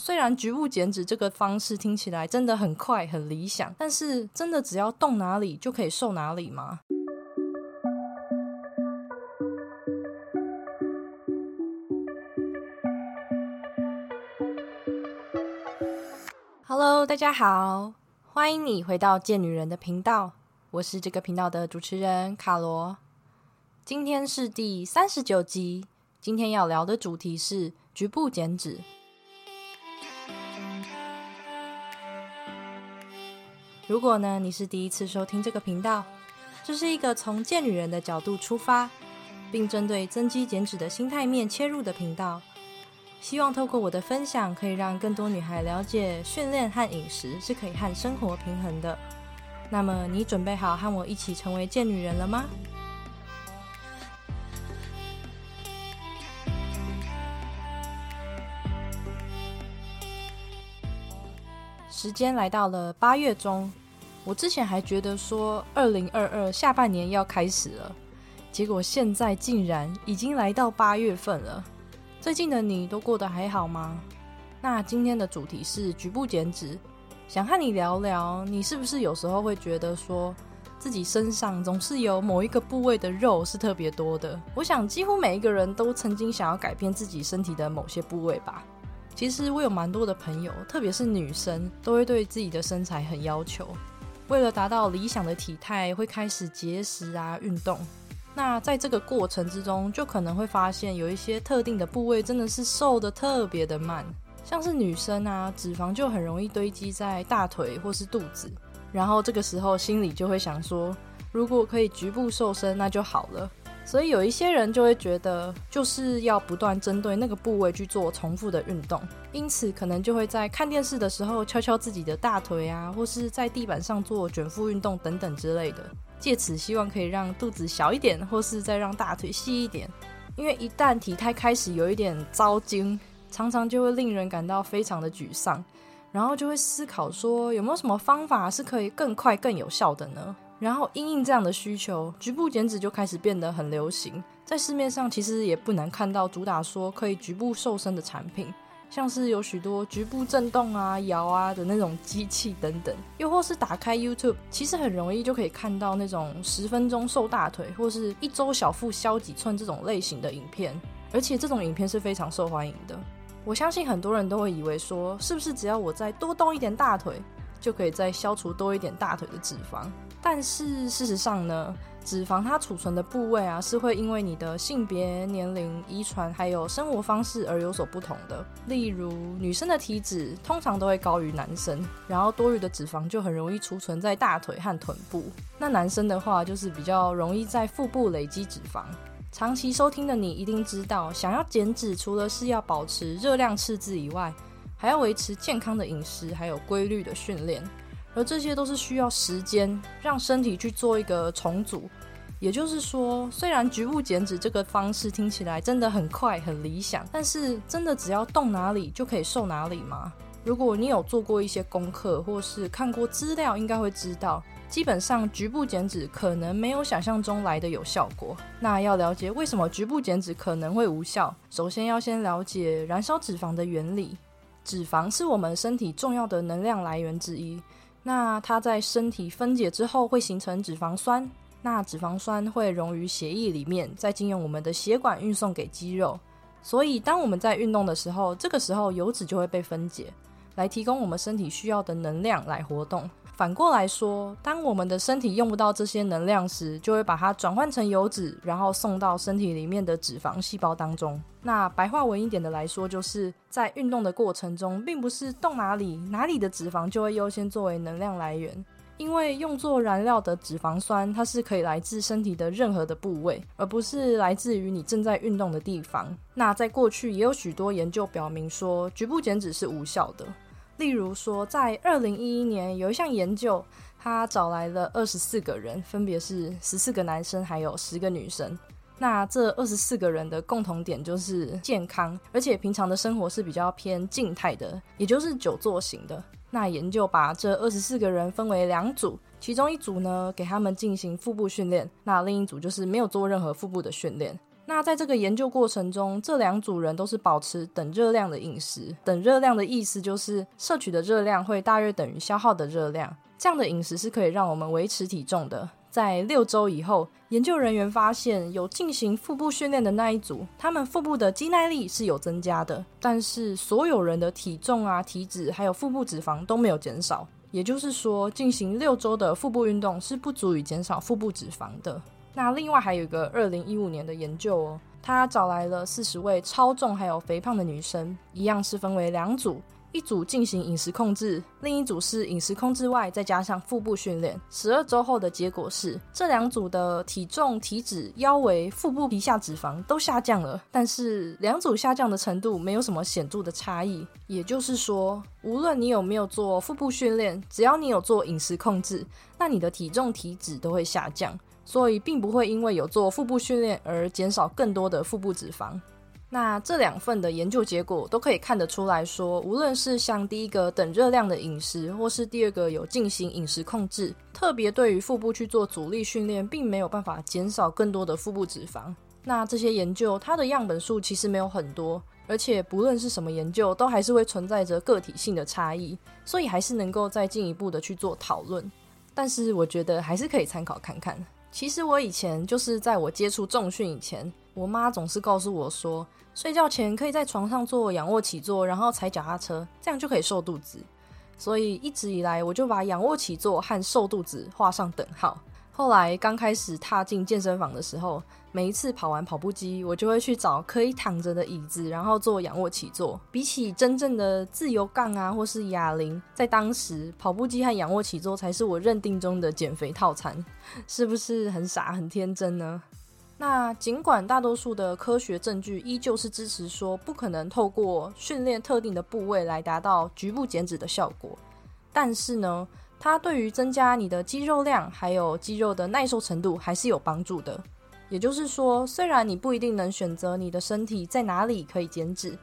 虽然局部减脂这个方式听起来真的很快很理想，但是真的只要动哪里就可以瘦哪里吗？Hello，大家好，欢迎你回到贱女人的频道，我是这个频道的主持人卡罗。今天是第三十九集，今天要聊的主题是局部减脂。如果呢，你是第一次收听这个频道，这是一个从贱女人的角度出发，并针对增肌减脂的心态面切入的频道。希望透过我的分享，可以让更多女孩了解训练和饮食是可以和生活平衡的。那么，你准备好和我一起成为贱女人了吗？时间来到了八月中，我之前还觉得说二零二二下半年要开始了，结果现在竟然已经来到八月份了。最近的你都过得还好吗？那今天的主题是局部减脂，想和你聊聊，你是不是有时候会觉得说自己身上总是有某一个部位的肉是特别多的？我想几乎每一个人都曾经想要改变自己身体的某些部位吧。其实我有蛮多的朋友，特别是女生，都会对自己的身材很要求。为了达到理想的体态，会开始节食啊、运动。那在这个过程之中，就可能会发现有一些特定的部位真的是瘦的特别的慢。像是女生啊，脂肪就很容易堆积在大腿或是肚子，然后这个时候心里就会想说，如果可以局部瘦身，那就好了。所以有一些人就会觉得，就是要不断针对那个部位去做重复的运动，因此可能就会在看电视的时候敲敲自己的大腿啊，或是在地板上做卷腹运动等等之类的，借此希望可以让肚子小一点，或是再让大腿细一点。因为一旦体态开始有一点糟经，常常就会令人感到非常的沮丧，然后就会思考说，有没有什么方法是可以更快更有效的呢？然后，因应这样的需求，局部减脂就开始变得很流行。在市面上，其实也不难看到主打说可以局部瘦身的产品，像是有许多局部震动啊、摇啊的那种机器等等。又或是打开 YouTube，其实很容易就可以看到那种十分钟瘦大腿，或是一周小腹消几寸这种类型的影片。而且这种影片是非常受欢迎的。我相信很多人都会以为说，是不是只要我再多动一点大腿，就可以再消除多一点大腿的脂肪？但是事实上呢，脂肪它储存的部位啊，是会因为你的性别、年龄、遗传还有生活方式而有所不同的。例如，女生的体脂通常都会高于男生，然后多余的脂肪就很容易储存在大腿和臀部。那男生的话，就是比较容易在腹部累积脂肪。长期收听的你一定知道，想要减脂，除了是要保持热量赤字以外，还要维持健康的饮食，还有规律的训练。而这些都是需要时间让身体去做一个重组，也就是说，虽然局部减脂这个方式听起来真的很快很理想，但是真的只要动哪里就可以瘦哪里吗？如果你有做过一些功课或是看过资料，应该会知道，基本上局部减脂可能没有想象中来的有效果。那要了解为什么局部减脂可能会无效，首先要先了解燃烧脂肪的原理。脂肪是我们身体重要的能量来源之一。那它在身体分解之后会形成脂肪酸，那脂肪酸会溶于血液里面，再经由我们的血管运送给肌肉。所以当我们在运动的时候，这个时候油脂就会被分解，来提供我们身体需要的能量来活动。反过来说，当我们的身体用不到这些能量时，就会把它转换成油脂，然后送到身体里面的脂肪细胞当中。那白话文一点的来说，就是在运动的过程中，并不是动哪里哪里的脂肪就会优先作为能量来源，因为用作燃料的脂肪酸，它是可以来自身体的任何的部位，而不是来自于你正在运动的地方。那在过去也有许多研究表明说，局部减脂是无效的。例如说，在二零一一年有一项研究，他找来了二十四个人，分别是十四个男生，还有十个女生。那这二十四个人的共同点就是健康，而且平常的生活是比较偏静态的，也就是久坐型的。那研究把这二十四个人分为两组，其中一组呢给他们进行腹部训练，那另一组就是没有做任何腹部的训练。那在这个研究过程中，这两组人都是保持等热量的饮食。等热量的意思就是摄取的热量会大约等于消耗的热量。这样的饮食是可以让我们维持体重的。在六周以后，研究人员发现有进行腹部训练的那一组，他们腹部的肌耐力是有增加的，但是所有人的体重啊、体脂还有腹部脂肪都没有减少。也就是说，进行六周的腹部运动是不足以减少腹部脂肪的。那另外还有一个二零一五年的研究哦，他找来了四十位超重还有肥胖的女生，一样是分为两组，一组进行饮食控制，另一组是饮食控制外再加上腹部训练。十二周后的结果是，这两组的体重、体脂、腰围、腹部皮下脂肪都下降了，但是两组下降的程度没有什么显著的差异。也就是说，无论你有没有做腹部训练，只要你有做饮食控制，那你的体重、体脂都会下降。所以并不会因为有做腹部训练而减少更多的腹部脂肪。那这两份的研究结果都可以看得出来说，无论是像第一个等热量的饮食，或是第二个有进行饮食控制，特别对于腹部去做阻力训练，并没有办法减少更多的腹部脂肪。那这些研究它的样本数其实没有很多，而且不论是什么研究，都还是会存在着个体性的差异，所以还是能够再进一步的去做讨论。但是我觉得还是可以参考看看。其实我以前就是在我接触重训以前，我妈总是告诉我说，睡觉前可以在床上做仰卧起坐，然后踩脚踏车，这样就可以瘦肚子。所以一直以来，我就把仰卧起坐和瘦肚子画上等号。后来刚开始踏进健身房的时候，每一次跑完跑步机，我就会去找可以躺着的椅子，然后做仰卧起坐。比起真正的自由杠啊，或是哑铃，在当时跑步机和仰卧起坐才是我认定中的减肥套餐，是不是很傻很天真呢？那尽管大多数的科学证据依旧是支持说不可能透过训练特定的部位来达到局部减脂的效果，但是呢？它对于增加你的肌肉量，还有肌肉的耐受程度，还是有帮助的。也就是说，虽然你不一定能选择你的身体在哪里可以减脂，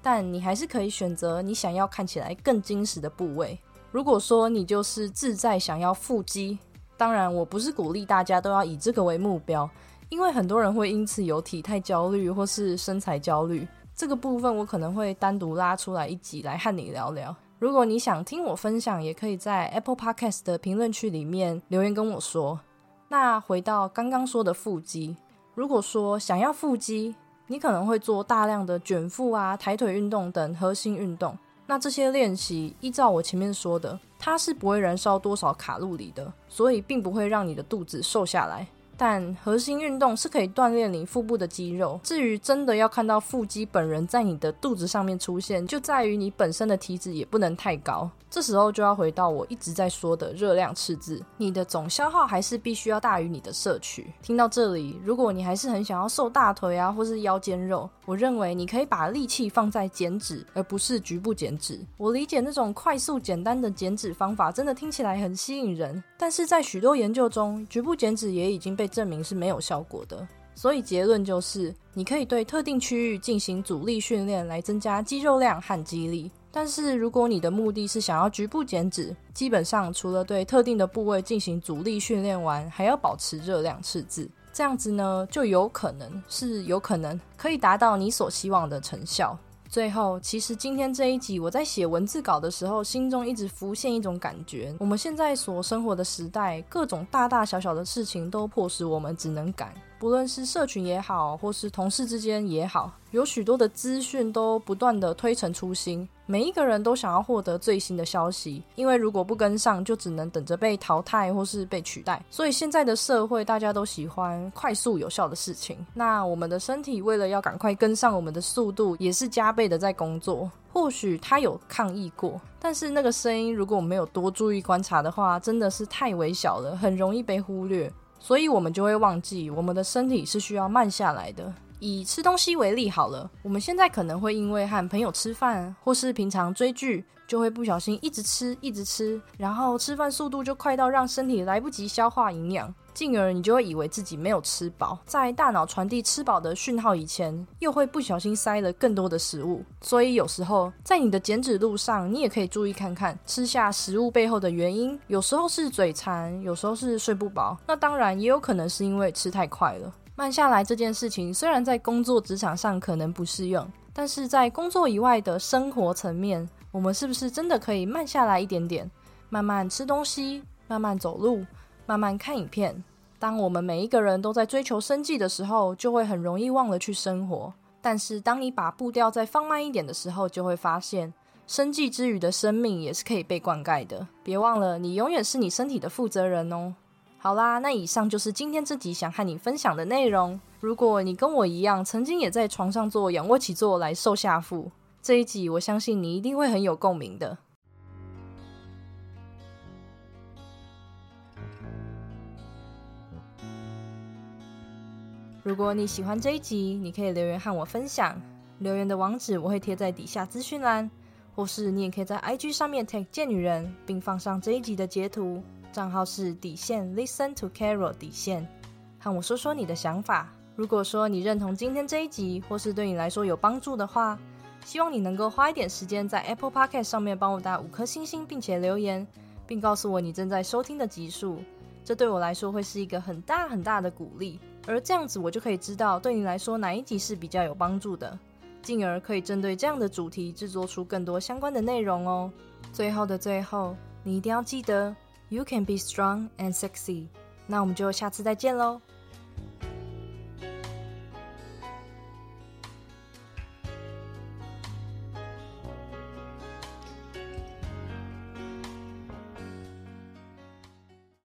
但你还是可以选择你想要看起来更精实的部位。如果说你就是志在想要腹肌，当然我不是鼓励大家都要以这个为目标，因为很多人会因此有体态焦虑或是身材焦虑。这个部分我可能会单独拉出来一集来和你聊聊。如果你想听我分享，也可以在 Apple Podcast 的评论区里面留言跟我说。那回到刚刚说的腹肌，如果说想要腹肌，你可能会做大量的卷腹啊、抬腿运动等核心运动。那这些练习，依照我前面说的，它是不会燃烧多少卡路里的，所以并不会让你的肚子瘦下来。但核心运动是可以锻炼你腹部的肌肉。至于真的要看到腹肌本人在你的肚子上面出现，就在于你本身的体脂也不能太高。这时候就要回到我一直在说的热量赤字，你的总消耗还是必须要大于你的摄取。听到这里，如果你还是很想要瘦大腿啊，或是腰间肉，我认为你可以把力气放在减脂，而不是局部减脂。我理解那种快速简单的减脂方法，真的听起来很吸引人，但是在许多研究中，局部减脂也已经被证明是没有效果的。所以结论就是，你可以对特定区域进行阻力训练来增加肌肉量和肌力。但是，如果你的目的是想要局部减脂，基本上除了对特定的部位进行阻力训练完，还要保持热量赤字，这样子呢，就有可能是有可能可以达到你所希望的成效。最后，其实今天这一集我在写文字稿的时候，心中一直浮现一种感觉：我们现在所生活的时代，各种大大小小的事情都迫使我们只能赶。不论是社群也好，或是同事之间也好，有许多的资讯都不断的推陈出新，每一个人都想要获得最新的消息，因为如果不跟上，就只能等着被淘汰或是被取代。所以现在的社会，大家都喜欢快速有效的事情。那我们的身体为了要赶快跟上我们的速度，也是加倍的在工作。或许他有抗议过，但是那个声音如果我没有多注意观察的话，真的是太微小了，很容易被忽略。所以我们就会忘记，我们的身体是需要慢下来的。以吃东西为例好了，我们现在可能会因为和朋友吃饭，或是平常追剧，就会不小心一直吃，一直吃，然后吃饭速度就快到让身体来不及消化营养。进而你就会以为自己没有吃饱，在大脑传递吃饱的讯号以前，又会不小心塞了更多的食物。所以有时候在你的减脂路上，你也可以注意看看吃下食物背后的原因。有时候是嘴馋，有时候是睡不饱，那当然也有可能是因为吃太快了。慢下来这件事情，虽然在工作职场上可能不适用，但是在工作以外的生活层面，我们是不是真的可以慢下来一点点，慢慢吃东西，慢慢走路，慢慢看影片？当我们每一个人都在追求生计的时候，就会很容易忘了去生活。但是当你把步调再放慢一点的时候，就会发现，生计之余的生命也是可以被灌溉的。别忘了，你永远是你身体的负责人哦。好啦，那以上就是今天这集想和你分享的内容。如果你跟我一样，曾经也在床上做仰卧起坐来瘦下腹，这一集我相信你一定会很有共鸣的。如果你喜欢这一集，你可以留言和我分享，留言的网址我会贴在底下资讯栏，或是你也可以在 IG 上面 tag 贱女人，并放上这一集的截图。账号是底线，Listen to Carol 底线，和我说说你的想法。如果说你认同今天这一集，或是对你来说有帮助的话，希望你能够花一点时间在 Apple Podcast 上面帮我打五颗星星，并且留言，并告诉我你正在收听的集数。这对我来说会是一个很大很大的鼓励，而这样子我就可以知道对你来说哪一集是比较有帮助的，进而可以针对这样的主题制作出更多相关的内容哦。最后的最后，你一定要记得。You can be strong and sexy。那我们就下次再见喽。